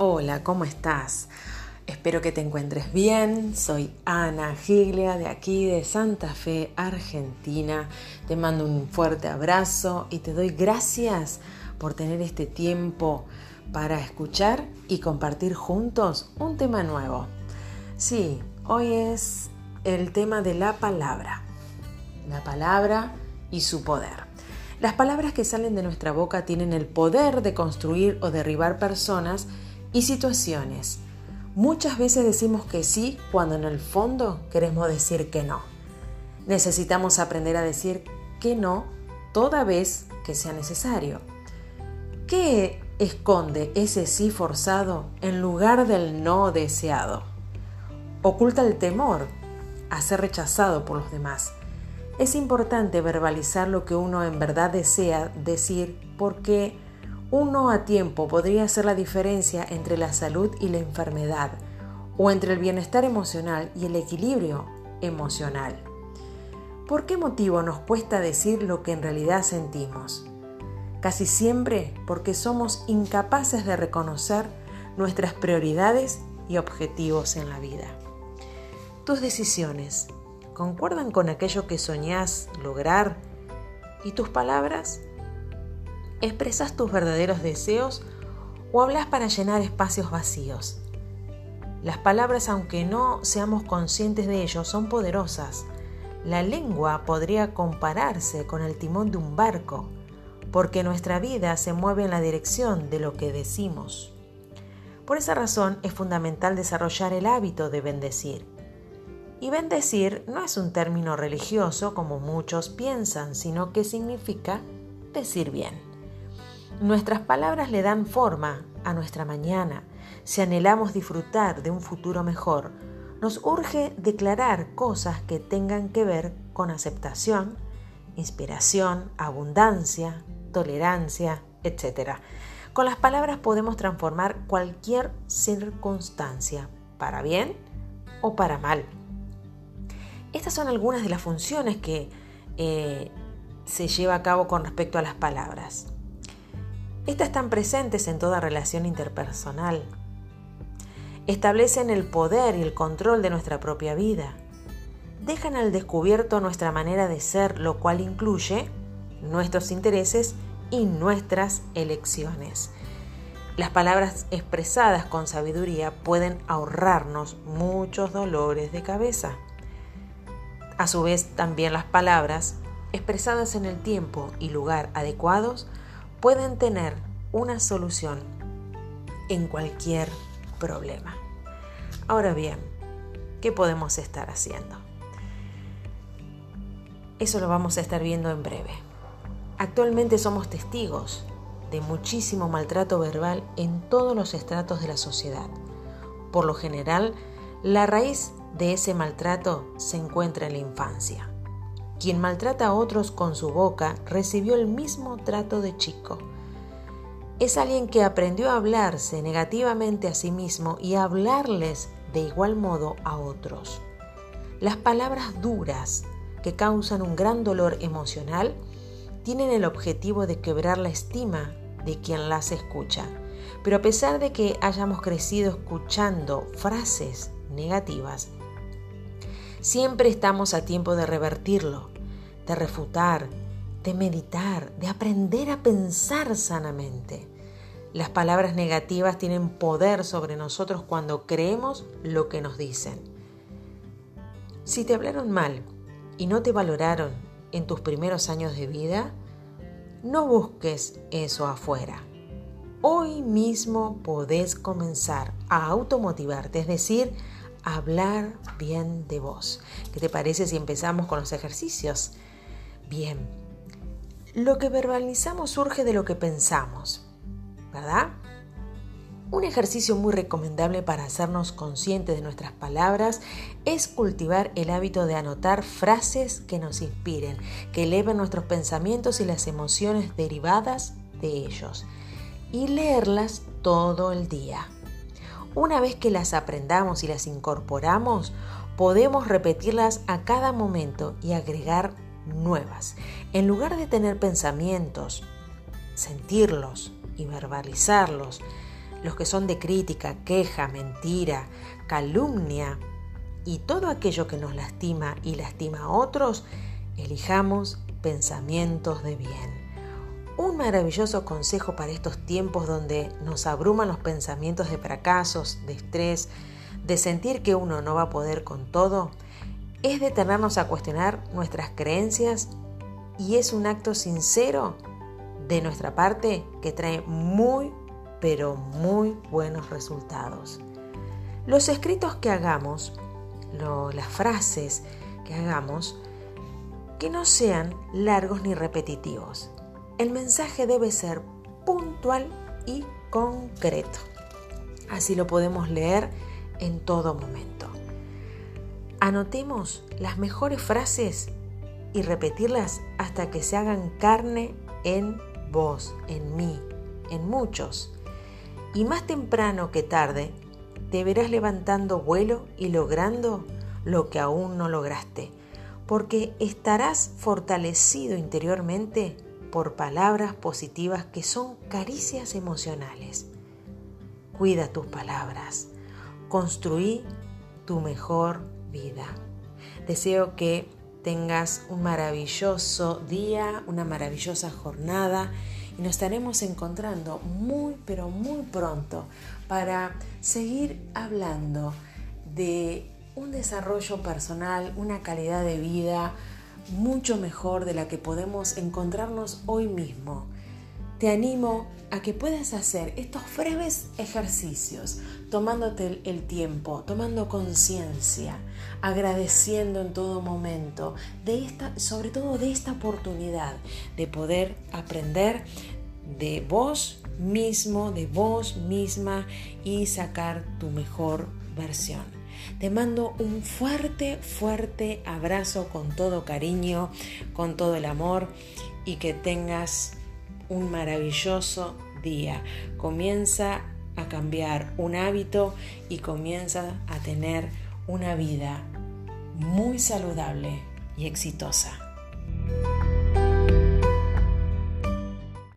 Hola, ¿cómo estás? Espero que te encuentres bien. Soy Ana Giglia de aquí de Santa Fe, Argentina. Te mando un fuerte abrazo y te doy gracias por tener este tiempo para escuchar y compartir juntos un tema nuevo. Sí, hoy es el tema de la palabra. La palabra y su poder. Las palabras que salen de nuestra boca tienen el poder de construir o derribar personas y situaciones. Muchas veces decimos que sí cuando en el fondo queremos decir que no. Necesitamos aprender a decir que no toda vez que sea necesario. ¿Qué esconde ese sí forzado en lugar del no deseado? Oculta el temor a ser rechazado por los demás. Es importante verbalizar lo que uno en verdad desea decir porque uno a tiempo podría hacer la diferencia entre la salud y la enfermedad, o entre el bienestar emocional y el equilibrio emocional. ¿Por qué motivo nos cuesta decir lo que en realidad sentimos? Casi siempre porque somos incapaces de reconocer nuestras prioridades y objetivos en la vida. Tus decisiones concuerdan con aquello que soñás lograr y tus palabras ¿Expresas tus verdaderos deseos o hablas para llenar espacios vacíos? Las palabras, aunque no seamos conscientes de ello, son poderosas. La lengua podría compararse con el timón de un barco, porque nuestra vida se mueve en la dirección de lo que decimos. Por esa razón es fundamental desarrollar el hábito de bendecir. Y bendecir no es un término religioso como muchos piensan, sino que significa decir bien. Nuestras palabras le dan forma a nuestra mañana. Si anhelamos disfrutar de un futuro mejor, nos urge declarar cosas que tengan que ver con aceptación, inspiración, abundancia, tolerancia, etc. Con las palabras podemos transformar cualquier circunstancia, para bien o para mal. Estas son algunas de las funciones que eh, se lleva a cabo con respecto a las palabras. Estas están presentes en toda relación interpersonal. Establecen el poder y el control de nuestra propia vida. Dejan al descubierto nuestra manera de ser, lo cual incluye nuestros intereses y nuestras elecciones. Las palabras expresadas con sabiduría pueden ahorrarnos muchos dolores de cabeza. A su vez, también las palabras expresadas en el tiempo y lugar adecuados pueden tener una solución en cualquier problema. Ahora bien, ¿qué podemos estar haciendo? Eso lo vamos a estar viendo en breve. Actualmente somos testigos de muchísimo maltrato verbal en todos los estratos de la sociedad. Por lo general, la raíz de ese maltrato se encuentra en la infancia. Quien maltrata a otros con su boca recibió el mismo trato de chico. Es alguien que aprendió a hablarse negativamente a sí mismo y a hablarles de igual modo a otros. Las palabras duras que causan un gran dolor emocional tienen el objetivo de quebrar la estima de quien las escucha. Pero a pesar de que hayamos crecido escuchando frases negativas, Siempre estamos a tiempo de revertirlo, de refutar, de meditar, de aprender a pensar sanamente. Las palabras negativas tienen poder sobre nosotros cuando creemos lo que nos dicen. Si te hablaron mal y no te valoraron en tus primeros años de vida, no busques eso afuera. Hoy mismo podés comenzar a automotivarte, es decir, hablar bien de vos. ¿Qué te parece si empezamos con los ejercicios? Bien, lo que verbalizamos surge de lo que pensamos, ¿verdad? Un ejercicio muy recomendable para hacernos conscientes de nuestras palabras es cultivar el hábito de anotar frases que nos inspiren, que eleven nuestros pensamientos y las emociones derivadas de ellos, y leerlas todo el día. Una vez que las aprendamos y las incorporamos, podemos repetirlas a cada momento y agregar nuevas. En lugar de tener pensamientos, sentirlos y verbalizarlos, los que son de crítica, queja, mentira, calumnia y todo aquello que nos lastima y lastima a otros, elijamos pensamientos de bien. Un maravilloso consejo para estos tiempos donde nos abruman los pensamientos de fracasos, de estrés, de sentir que uno no va a poder con todo, es detenernos a cuestionar nuestras creencias y es un acto sincero de nuestra parte que trae muy, pero muy buenos resultados. Los escritos que hagamos, las frases que hagamos, que no sean largos ni repetitivos. El mensaje debe ser puntual y concreto. Así lo podemos leer en todo momento. Anotemos las mejores frases y repetirlas hasta que se hagan carne en vos, en mí, en muchos. Y más temprano que tarde, te verás levantando vuelo y logrando lo que aún no lograste, porque estarás fortalecido interiormente por palabras positivas que son caricias emocionales. Cuida tus palabras, construí tu mejor vida. Deseo que tengas un maravilloso día, una maravillosa jornada y nos estaremos encontrando muy pero muy pronto para seguir hablando de un desarrollo personal, una calidad de vida mucho mejor de la que podemos encontrarnos hoy mismo te animo a que puedas hacer estos breves ejercicios, tomándote el tiempo, tomando conciencia, agradeciendo en todo momento, de esta, sobre todo de esta oportunidad de poder aprender de vos mismo, de vos misma y sacar tu mejor versión. Te mando un fuerte, fuerte abrazo con todo cariño, con todo el amor y que tengas un maravilloso día. Comienza a cambiar un hábito y comienza a tener una vida muy saludable y exitosa.